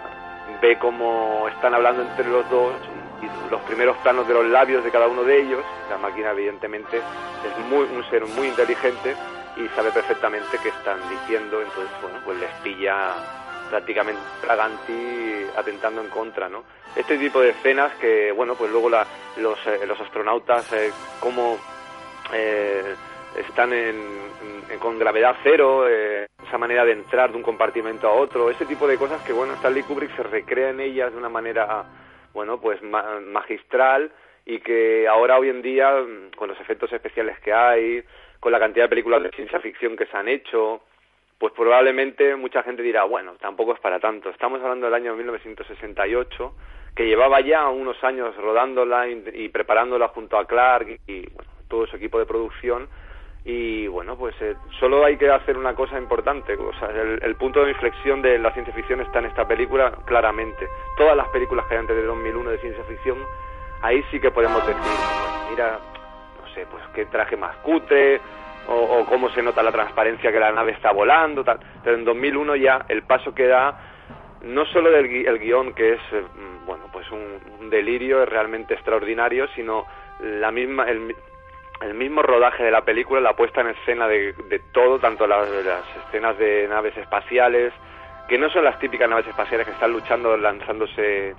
ve cómo están hablando entre los dos y los primeros planos de los labios de cada uno de ellos. La máquina evidentemente es muy, un ser muy inteligente y sabe perfectamente qué están diciendo, entonces bueno, pues les pilla prácticamente traganti atentando en contra, ¿no? Este tipo de escenas que, bueno, pues luego la, los, eh, los astronautas eh, como eh, están en, con gravedad cero, eh, esa manera de entrar de un compartimento a otro, ese tipo de cosas que, bueno, Stanley Kubrick se recrea en ellas de una manera, bueno, pues ma magistral y que ahora hoy en día, con los efectos especiales que hay, con la cantidad de películas de ciencia ficción que se han hecho, pues probablemente mucha gente dirá, bueno, tampoco es para tanto. Estamos hablando del año 1968, que llevaba ya unos años rodándola y, preparándola junto a Clark y, bueno, todo su equipo de producción. Y bueno, pues eh, solo hay que hacer una cosa importante. O sea, el, punto de inflexión de la ciencia ficción está en esta película claramente. Todas las películas que hay antes de 2001 de ciencia ficción, ahí sí que podemos decir, mira, no sé, pues qué traje más cutre, o, cómo se nota la transparencia que la nave está volando, tal. Pero en 2001 ya el paso que da, no solo del el guion, que es, eh, bueno, pues un, delirio, es realmente extraordinario, sino la misma, el, el, mismo rodaje de la película, la puesta en escena de, de todo, tanto las, las escenas de naves espaciales, que no son las típicas naves espaciales que están luchando, lanzándose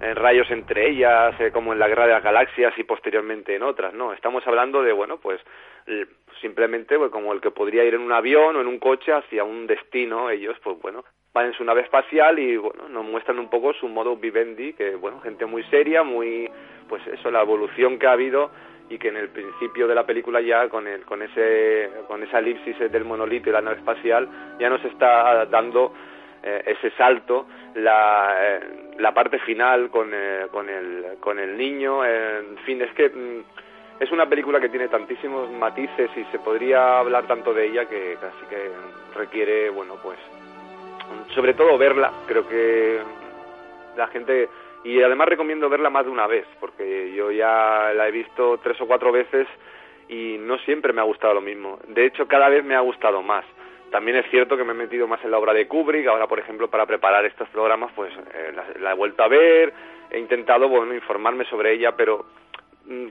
en rayos entre ellas, eh, como en la Guerra de las Galaxias y posteriormente en otras, no, estamos hablando de, bueno, pues simplemente pues, como el que podría ir en un avión o en un coche hacia un destino, ellos, pues bueno, van en su nave espacial y, bueno, nos muestran un poco su modo vivendi, que, bueno, gente muy seria, muy, pues eso, la evolución que ha habido y que en el principio de la película ya con el, con ese con esa elipsis del monolito y la nave espacial ya nos está dando eh, ese salto la, eh, la parte final con, eh, con, el, con el niño, en fin, es que mm, es una película que tiene tantísimos matices y se podría hablar tanto de ella que casi que requiere, bueno, pues, sobre todo verla, creo que la gente, y además recomiendo verla más de una vez, porque yo ya la he visto tres o cuatro veces y no siempre me ha gustado lo mismo. De hecho, cada vez me ha gustado más. También es cierto que me he metido más en la obra de Kubrick, ahora por ejemplo para preparar estos programas pues eh, la, he vuelto a ver, he intentado bueno informarme sobre ella, pero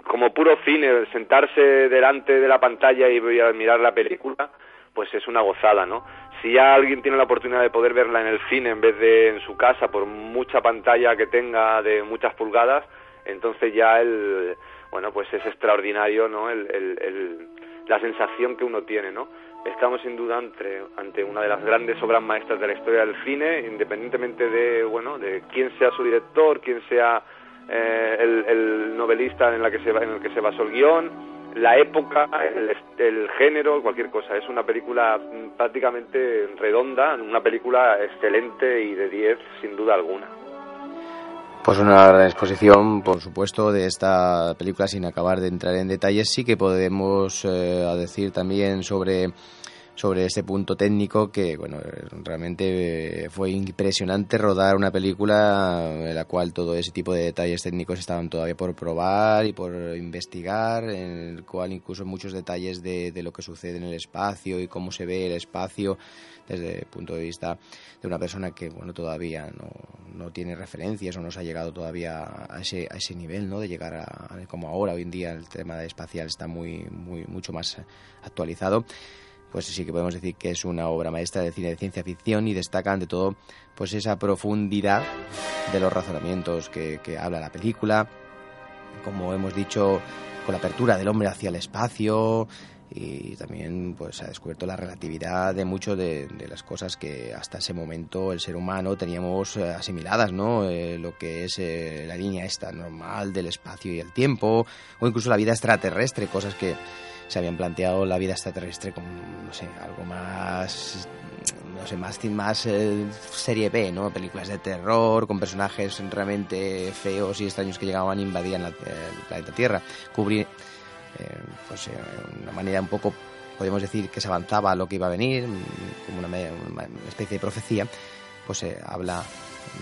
como puro cine, sentarse delante de la pantalla y mirar la película, pues es una gozada, ¿no? Si ya alguien tiene la oportunidad de poder verla en el cine en vez de en su casa por mucha pantalla que tenga de muchas pulgadas, entonces ya el bueno pues es extraordinario, ¿no? el, el, la sensación que uno tiene, ¿no? estamos sin duda ante, ante una de las grandes obras maestras de la historia del cine, independientemente de, bueno, de quién sea su director, quién sea eh, el, novelista en, la que se, en el que se basó el guion, la época, el, género, cualquier cosa. Es una película prácticamente redonda, una película excelente y de 10 sin duda alguna. Pues una gran exposición, por supuesto, de esta película sin acabar de entrar en detalles. Sí que podemos eh, decir también sobre sobre este punto técnico que, bueno, realmente fue impresionante rodar una película en la cual todo ese tipo de detalles técnicos estaban todavía por probar y por investigar, en el cual incluso muchos detalles de, de lo que sucede en el espacio y cómo se ve el espacio desde el punto de vista de una persona que, bueno, todavía no, no tiene referencias o no se ha llegado todavía a ese, a ese nivel, ¿no? De llegar a, como ahora, hoy en día el tema espacial está muy, muy, mucho más actualizado pues sí que podemos decir que es una obra maestra de cine de ciencia ficción y destaca ante todo pues esa profundidad de los razonamientos que, habla la película, como hemos dicho, con la apertura del hombre hacia el espacio y también pues ha descubierto la relatividad de muchas de, las cosas que hasta ese momento el ser humano teníamos eh, asimiladas, ¿no? Eh, lo que es eh, la línea esta normal del espacio y el tiempo o incluso la vida extraterrestre, cosas que se habían planteado la vida extraterrestre como, no sé, algo más, no sé, más, más eh, serie B, ¿no? Películas de terror con personajes realmente feos y extraños que llegaban a invadir el planeta Tierra. Cubrir, pues, eh, una manera un poco, podemos decir, que se avanzaba a lo que iba a venir, como una, especie de profecía, pues se habla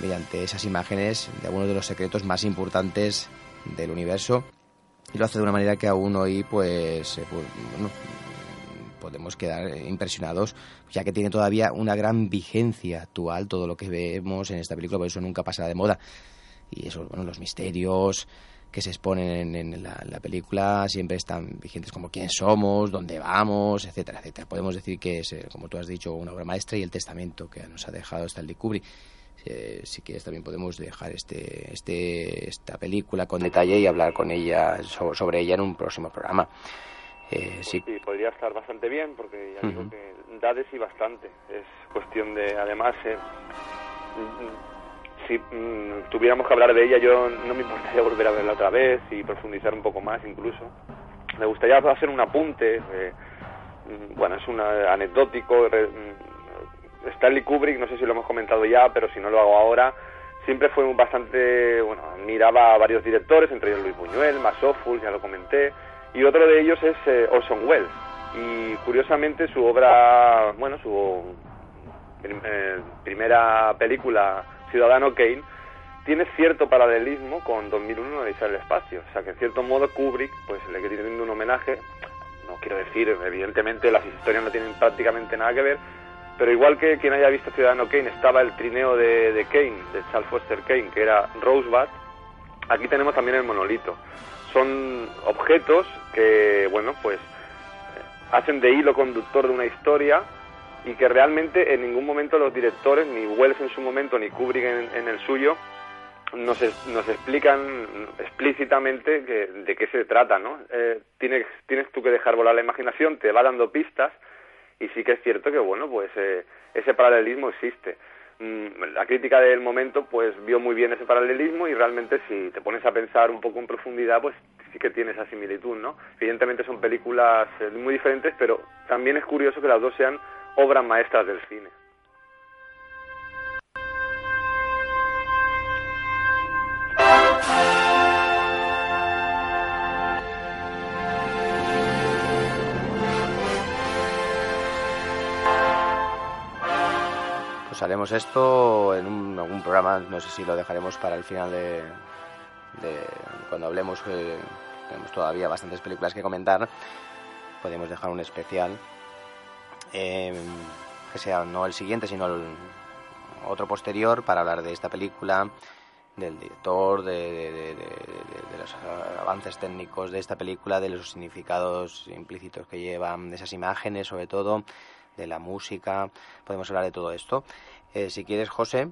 mediante esas imágenes de algunos de los secretos más importantes del universo y lo hace de una manera que aún hoy pues, eh, pues podemos quedar impresionados ya que tiene todavía una gran vigencia actual todo lo que vemos en esta película por eso nunca pasa de moda. Y eso bueno los misterios que se exponen en, la, película siempre están vigentes como quién somos, dónde vamos, etcétera, etcétera. Podemos decir que es, eh, como tú has dicho, una obra maestra y el testamento que nos ha dejado Stanley Kubrick eh, si quieres también podemos dejar este, este, esta película con detalle y hablar con ella sobre ella en un próximo programa. Eh, sí. podría estar bastante bien porque ya digo que da de sí bastante. Es cuestión de, además, eh, si mm, tuviéramos que hablar de ella, yo no me importaría volver a verla otra vez y profundizar un poco más incluso. Me gustaría hacer un apunte, eh, mm, bueno, es un anecdótico. mm, Stanley Kubrick, no sé si lo hemos comentado ya, pero si no lo hago ahora, siempre fue bastante, bueno, admiraba a varios directores, entre ellos Luis Buñuel, Masoful, ya lo comenté, y otro de ellos es eh, Orson Welles. Y curiosamente su obra, bueno, su eh, primera película, Ciudadano Kane, tiene cierto paralelismo con 2001 Odisea del espacio. O sea que en cierto modo Kubrick pues le quiere un homenaje. No quiero decir, evidentemente las historias no tienen prácticamente nada que ver, pero igual que quien haya visto Ciudadano Kane estaba el trineo de, de Kane, de Charles Foster Kane, que era Rosebud, aquí tenemos también el monolito. Son objetos que, bueno, pues eh, hacen de hilo conductor de una historia y que realmente en ningún momento los directores, ni Wells en su momento, ni Kubrick en, el suyo, nos, es- nos explican explícitamente que- de qué se trata, ¿no? Eh, tienes, tienes tú que dejar volar la imaginación, te va dando pistas y sí que es cierto que, bueno, pues eh, ese paralelismo existe. Mm, La crítica del momento pues vio muy bien ese paralelismo y realmente si te pones a pensar un poco en profundidad pues sí que tiene esa similitud, ¿no? Evidentemente son películas eh, muy diferentes, pero también es curioso que las dos sean obras maestras del cine. Pues haremos esto en un- algún programa, no sé si lo dejaremos para el final de, de cuando hablemos, eh, tenemos todavía bastantes películas que comentar, podemos dejar un especial, eh, que sea no el siguiente, sino el otro posterior para hablar de esta película, del director, de, de- de- de- los avances técnicos de esta película, de los significados implícitos que llevan, esas imágenes sobre todo, de la música, podemos hablar de todo esto. Eh, si quieres, José,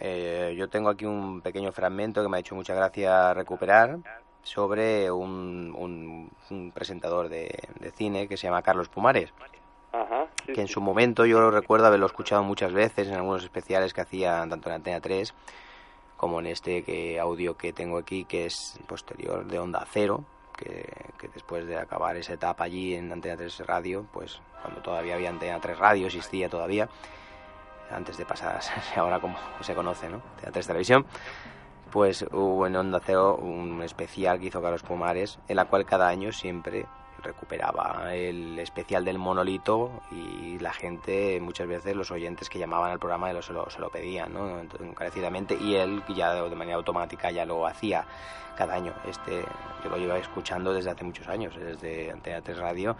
eh, yo tengo aquí un pequeño fragmento que me ha hecho mucha gracia recuperar sobre un, un- un presentador de, de cine que se llama Carlos Pumares Ajá, que en su momento yo lo recuerdo haberlo escuchado muchas veces en algunos especiales que hacía tanto en Antena 3 como en este que audio que tengo aquí que es posterior de Onda Cero que, que después de acabar esa etapa allí en Antena 3 Radio pues cuando todavía había Antena 3 Radio existía todavía antes de pasar ahora como se conoce ¿no? Antena 3 Televisión pues hubo en Onda Cero un especial que hizo Carlos Pumares en la cual cada año siempre recuperaba el especial del monolito y la gente, muchas veces los oyentes que llamaban al programa se lo, se lo pedían, ¿no? Encarecidamente, y él ya de manera automática ya lo hacía cada año. Este, yo lo llevo escuchando desde hace muchos años, desde Antena 3 Radio.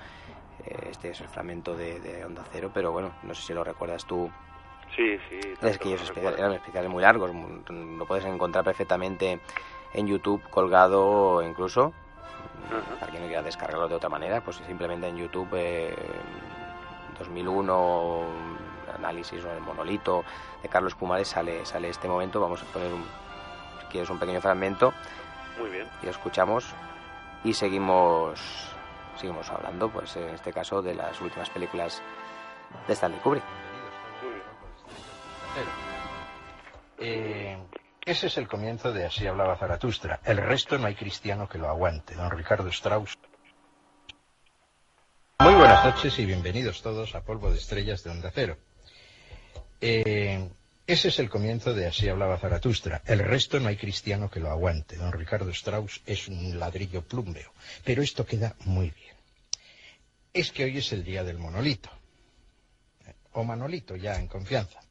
Eh, Este es el fragmento de, de Onda Cero, pero bueno, no sé si lo recuerdas tú. Sí, sí. Es que ellos lo especiales, eran especiales muy largos, lo puedes encontrar perfectamente en YouTube colgado incluso. Para quien no quiera descargarlo de otra manera, pues simplemente en YouTube eh, 2001 análisis o el monolito de Carlos Pumares sale sale este momento. Vamos a poner un, si quieres un pequeño fragmento Muy bien. y escuchamos y seguimos seguimos hablando, pues en este caso de las últimas películas de Stanley Kubrick. Eh, ese es el comienzo de Así hablaba Zaratustra. El resto no hay cristiano que lo aguante. Don Ricardo Strauss. Muy buenas noches y bienvenidos todos a Polvo de Estrellas de Onda Cero. Eh, ese es el comienzo de Así hablaba Zaratustra. El resto no hay cristiano que lo aguante. Don Ricardo Strauss es un ladrillo plúmbeo. Pero esto queda muy bien. Es que hoy es el día del monolito. O manolito ya en confianza.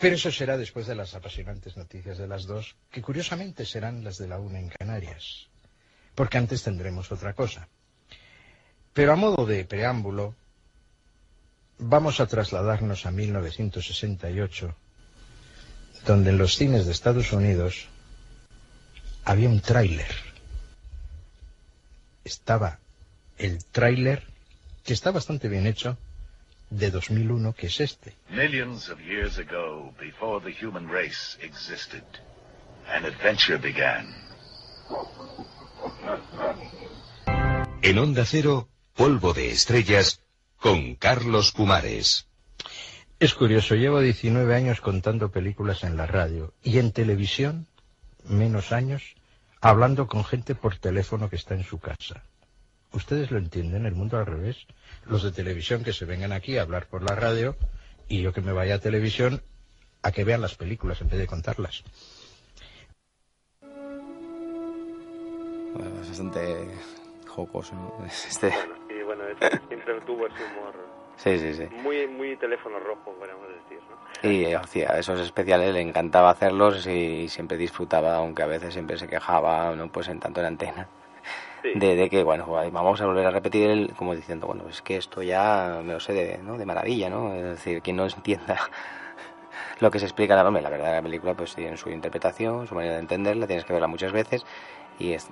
Pero eso será después de las apasionantes noticias de las dos, que curiosamente serán las de la una en Canarias, porque antes tendremos otra cosa. Pero a modo de preámbulo, vamos a trasladarnos a 1968, donde en los cines de Estados Unidos había un tráiler. Estaba el tráiler, que está bastante bien hecho, de 2001, que es este. Millions of years ago, before the human race existed, an adventure began. En Onda Cero, Polvo de Estrellas, con Carlos Pumares. Es curioso, llevo 19 años contando películas en la radio y en televisión, menos años, hablando con gente por teléfono que está en su casa. ¿Ustedes lo entienden? El mundo al revés. Los de televisión que se vengan aquí a hablar por la radio y yo que me vaya a televisión a que vean las películas en vez de contarlas. Bueno, es bastante jocoso, ¿no? Este... Y bueno, siempre tuvo ese humor. Sí, sí, sí. Muy, muy teléfono rojo, podríamos decir, ¿no? Y hacía esos especiales, le encantaba hacerlos y siempre disfrutaba, aunque a veces siempre se quejaba, ¿no? Pues en tanto en antena. De, que, bueno, vamos a volver a repetir, el, como diciendo, bueno, es que esto ya me lo sé de, ¿no? de maravilla, ¿no? Es decir, quien no entienda lo que se explica la, la verdad, la película pues tiene su interpretación, su manera de entenderla, tienes que verla muchas veces y, él,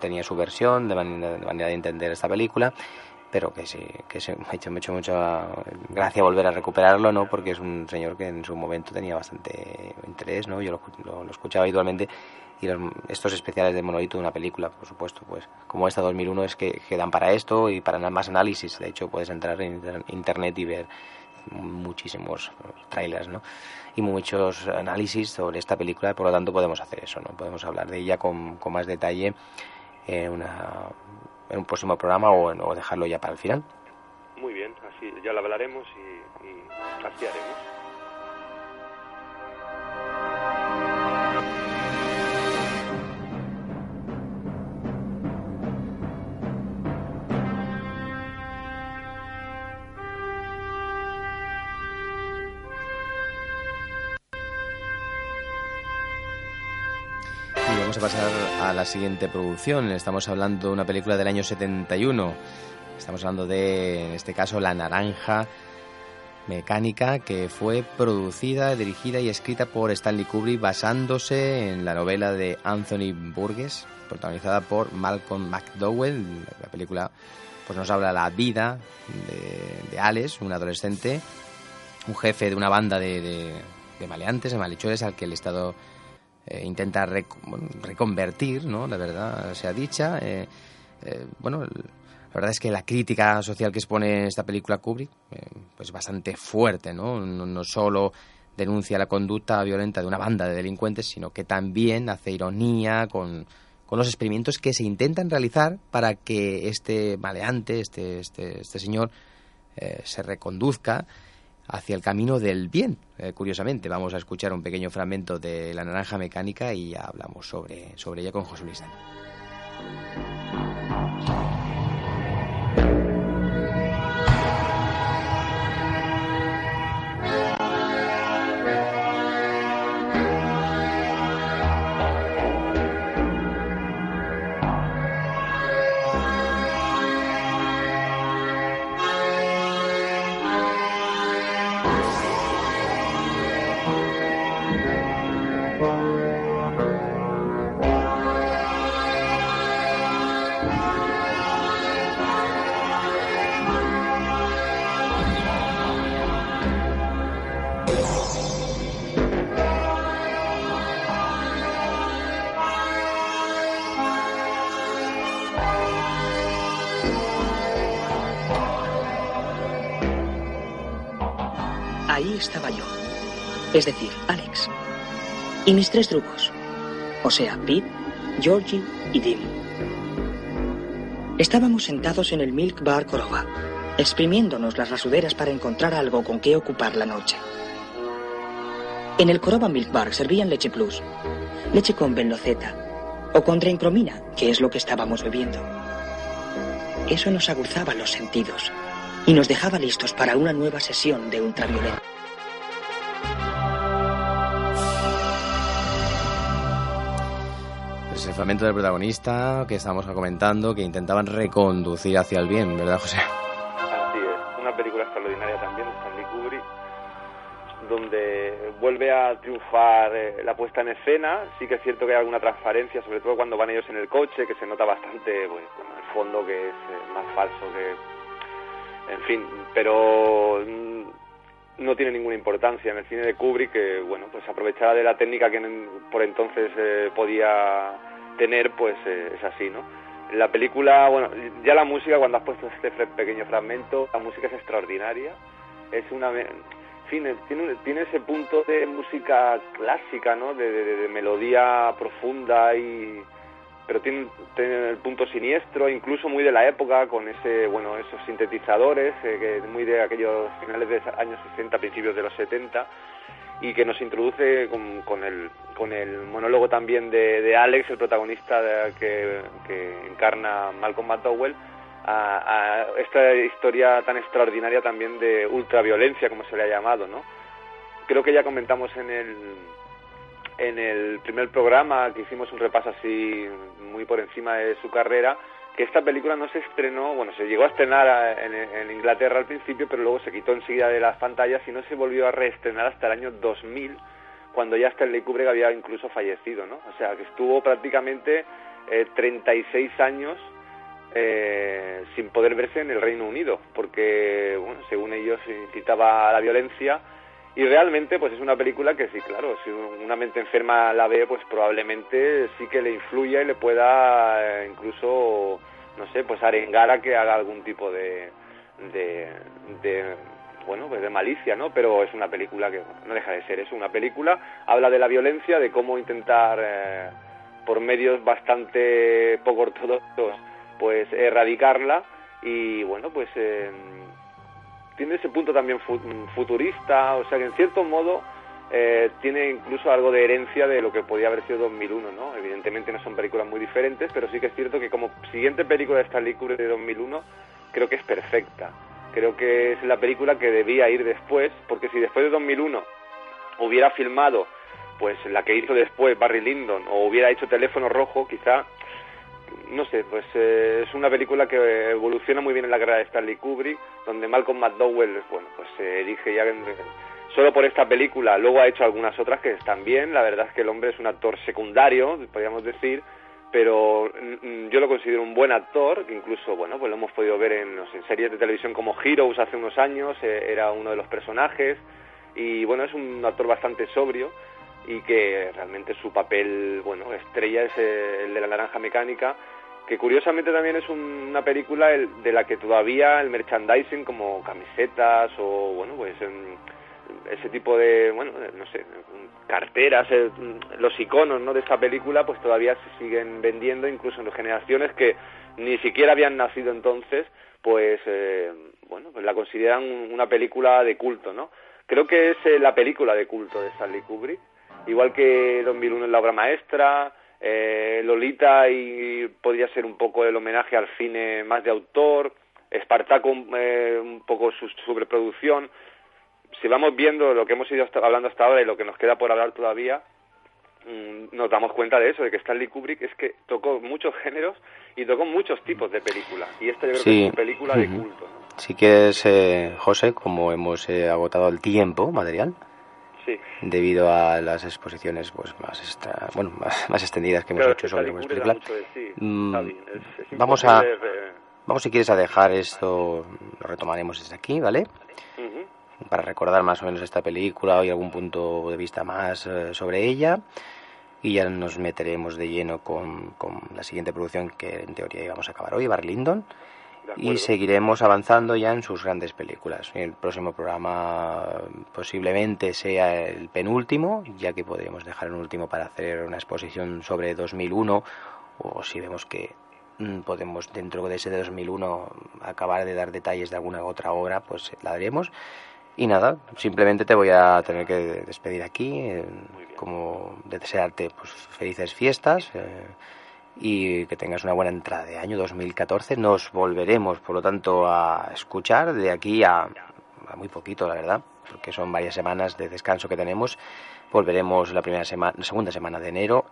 tenía su versión de manera, de manera, de entender esta película pero que sí, que se, me ha hecho, mucho mucha gracia volver a recuperarlo, ¿no? Porque es un señor que en su momento tenía bastante interés, ¿no? Yo lo, lo, escuchaba habitualmente y estos especiales de monolito de una película, por supuesto, pues como esta 2001 es que, que dan para esto y para más análisis. De hecho, puedes entrar en internet y ver muchísimos trailers. Y muchos análisis sobre esta película, por lo tanto podemos hacer eso, ¿no? Podemos hablar de ella con, más detalle en, una, en un próximo programa o, o, dejarlo ya para el final. Muy bien, así ya lo hablaremos y, y así. A pasar a la siguiente producción. Estamos hablando de una película del año 71. Estamos hablando de, en este caso, La Naranja Mecánica, que fue producida, dirigida y escrita por Stanley Kubrick basándose en la novela de Anthony Burgess, protagonizada por Malcolm McDowell. La película pues nos habla la vida de, de Alex, un adolescente, un jefe de una banda de, de, de maleantes, de malhechores al que el Estado eh, intenta reconvertir, ¿no? La verdad sea dicha. Eh, eh, bueno, la verdad es que la crítica social que expone esta película Kubrick pues bastante fuerte, ¿no? ¿no? No solo denuncia la conducta violenta de una banda de delincuentes, sino que también hace ironía con, con los experimentos que se intentan realizar para que este maleante, este, este, este señor, se reconduzca hacia el camino del bien. Eh, curiosamente, vamos a escuchar un pequeño fragmento de La Naranja Mecánica y ya hablamos sobre, sobre ella con José Luis estaba yo. Es decir, Alex. Y mis tres drugos. O sea, Pete, Georgie y Dim. Estábamos sentados en el Milk Bar Coroba, exprimiéndonos las rasuderas para encontrar algo con qué ocupar la noche. En el Coroba Milk Bar servían leche plus, leche con benloceta o con drencromina, que es lo que estábamos bebiendo. Eso nos aguzaba los sentidos y nos dejaba listos para una nueva sesión de ultravioleta. el fragmento del protagonista que estábamos comentando, que intentaban reconducir hacia el bien, ¿verdad, José? Así es, una película extraordinaria también donde vuelve a triunfar eh, la puesta en escena. Sí que es cierto que hay alguna transparencia, sobre todo cuando van ellos en el coche, que se nota bastante, bueno, el fondo que es eh, más falso que. En fin, pero mm, no tiene ninguna importancia en el cine de Kubrick que bueno pues aprovechara de la técnica que por entonces eh, podía tener, pues es así, ¿no? La película, bueno, ya la música, cuando has puesto este pequeño fragmento, la música es extraordinaria. Es una. Tiene, tiene ese punto de música clásica, ¿no? De, melodía profunda y pero tiene, tiene, el punto siniestro, incluso muy de la época, con ese, bueno, esos sintetizadores, eh, muy de aquellos finales de años 60, principios de los 70, y que nos introduce con, con el, con el monólogo también de, de Alex, el protagonista que, que encarna Malcolm McDowell, a, esta historia tan extraordinaria también de ultraviolencia, como se le ha llamado, ¿no? Creo que ya comentamos en el, en el primer programa que hicimos un repaso así muy por encima de su carrera, que esta película no se estrenó, bueno, se llegó a estrenar en, en, Inglaterra al principio, pero luego se quitó enseguida de las pantallas y no se volvió a reestrenar hasta el año 2000, cuando ya Stanley Kubrick había incluso fallecido, ¿no? O sea, que estuvo prácticamente eh, 36 años eh, sin poder verse en el Reino Unido, porque, bueno, según ellos incitaba a la violencia y realmente pues es una película que sí, claro, si una mente enferma la ve, pues probablemente sí que le influya y le pueda eh, incluso, no sé, pues arengar a que haga algún tipo de, de, de bueno, pues de malicia, ¿no? Pero es una película que no deja de ser es una película, habla de la violencia, de cómo intentar eh, por medios bastante poco ortodoxos pues erradicarla y bueno pues eh, tiene ese punto también futurista o sea que en cierto modo eh, tiene incluso algo de herencia de lo que podía haber sido 2001 no evidentemente no son películas muy diferentes pero sí que es cierto que como siguiente película de Stanley Kubrick de 2001 creo que es perfecta. Creo que es la película que debía ir después porque si después de 2001 hubiera filmado pues la que hizo después Barry Lyndon o hubiera hecho Teléfono Rojo quizá no sé, pues eh, es una película que evoluciona muy bien en la carrera de Stanley Kubrick, donde Malcolm McDowell, bueno, pues se elige ya solo por esta película, luego ha hecho algunas otras que están bien, la verdad es que el hombre es un actor secundario, podríamos decir, pero mm, yo lo considero un buen actor, que incluso, bueno, pues lo hemos podido ver en, en series de televisión como Heroes hace unos años, eh, era uno de los personajes, y bueno, es un actor bastante sobrio, y que realmente su papel, bueno, estrella es el de la naranja mecánica, que curiosamente también es una película de la que todavía el merchandising como camisetas o, bueno, pues ese tipo de, bueno, no sé, carteras, eh, los iconos, ¿no?, de esta película, pues todavía se siguen vendiendo, incluso en generaciones que ni siquiera habían nacido entonces, pues, eh, bueno, pues la consideran una película de culto, ¿no? Creo que es eh, la película de culto de Stanley Kubrick, igual que 2001 es la obra maestra, eh, Lolita y podría ser un poco el homenaje al cine más de autor, Espartaco eh, un poco su sobreproducción. Si vamos viendo lo que hemos ido hablando hasta ahora y lo que nos queda por hablar todavía, mm, nos damos cuenta de eso, de que Stanley Kubrick es que tocó muchos géneros y tocó muchos tipos de películas. Y esta yo creo que es una película de culto. Si quieres, eh, José, como hemos eh, agotado el tiempo material, debido a las exposiciones pues más bueno más, extendidas que hemos hecho sobre la película. Mm, vamos a vamos si quieres a dejar esto lo retomaremos desde aquí, ¿vale? Para recordar más o menos esta película y algún punto de vista más eh, sobre ella. Y ya nos meteremos de lleno con, con, la siguiente producción que en teoría íbamos a acabar hoy, Bar Lyndon y seguiremos avanzando ya en sus grandes películas. El próximo programa posiblemente sea el penúltimo, ya que podríamos dejar el último para hacer una exposición sobre 2001 o si vemos que mm, podemos dentro de ese de 2001 acabar de dar detalles de alguna otra obra, pues la haremos. Y nada, simplemente te voy a tener que despedir aquí, eh, como desearte pues, felices fiestas. Eh, y que tengas una buena entrada de año 2014. Nos volveremos, por lo tanto, a escuchar de aquí a, muy poquito, la verdad, porque son varias semanas de descanso que tenemos. Volveremos la primera semana, segunda semana de enero,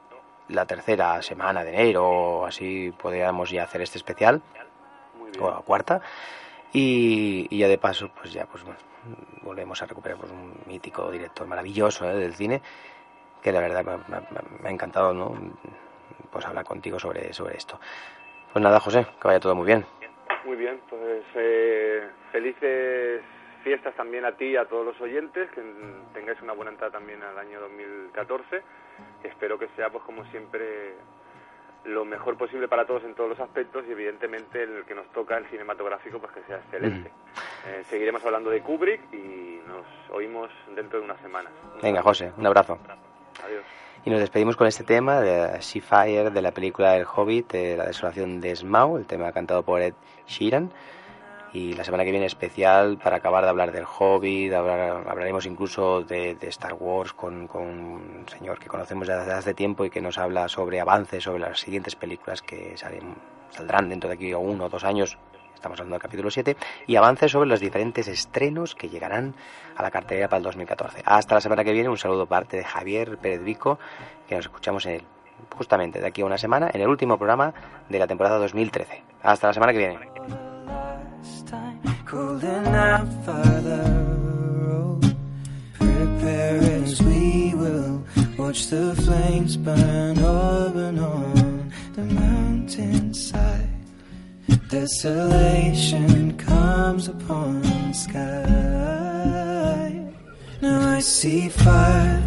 la tercera semana de enero, así podríamos ya hacer este especial, o la cuarta. Y, ya de paso, pues ya, pues volvemos a recuperar pues, un mítico director maravilloso ¿eh? del cine, que la verdad me, me ha encantado, ¿no? Pues hablar contigo sobre, sobre esto. Pues nada, José, que vaya todo muy bien. Muy bien, pues eh, felices fiestas también a ti y a todos los oyentes, que tengáis una buena entrada también al año 2014. Espero que sea, pues como siempre, lo mejor posible para todos en todos los aspectos y evidentemente el que nos toca el cinematográfico, pues que sea excelente. Eh, seguiremos hablando de Kubrick y nos oímos dentro de una semana. Venga, José, un abrazo. Adiós. Y nos despedimos con este tema de Seafire de la película El Hobbit, de la desolación de Smaug, el tema cantado por Ed Sheeran. Y la semana que viene especial para acabar de hablar del Hobbit, hablaremos incluso de, Star Wars con, un señor que conocemos desde hace tiempo y que nos habla sobre avances sobre las siguientes películas que saldrán dentro de aquí uno o dos años estamos hablando del capítulo 7, y avances sobre los diferentes estrenos que llegarán a la cartelera para el 2014. Hasta la semana que viene, un saludo parte de Javier Pérez Vico, que nos escuchamos en justamente de aquí a una semana en el último programa de la temporada 2013. Hasta la semana que viene. Desolation comes upon the sky. Now I see fire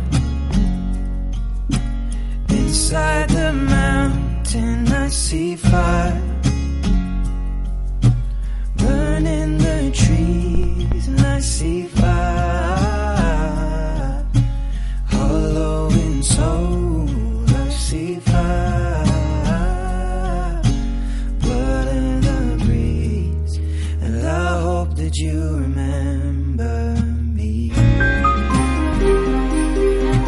inside the mountain. I see fire burning the trees, and I see fire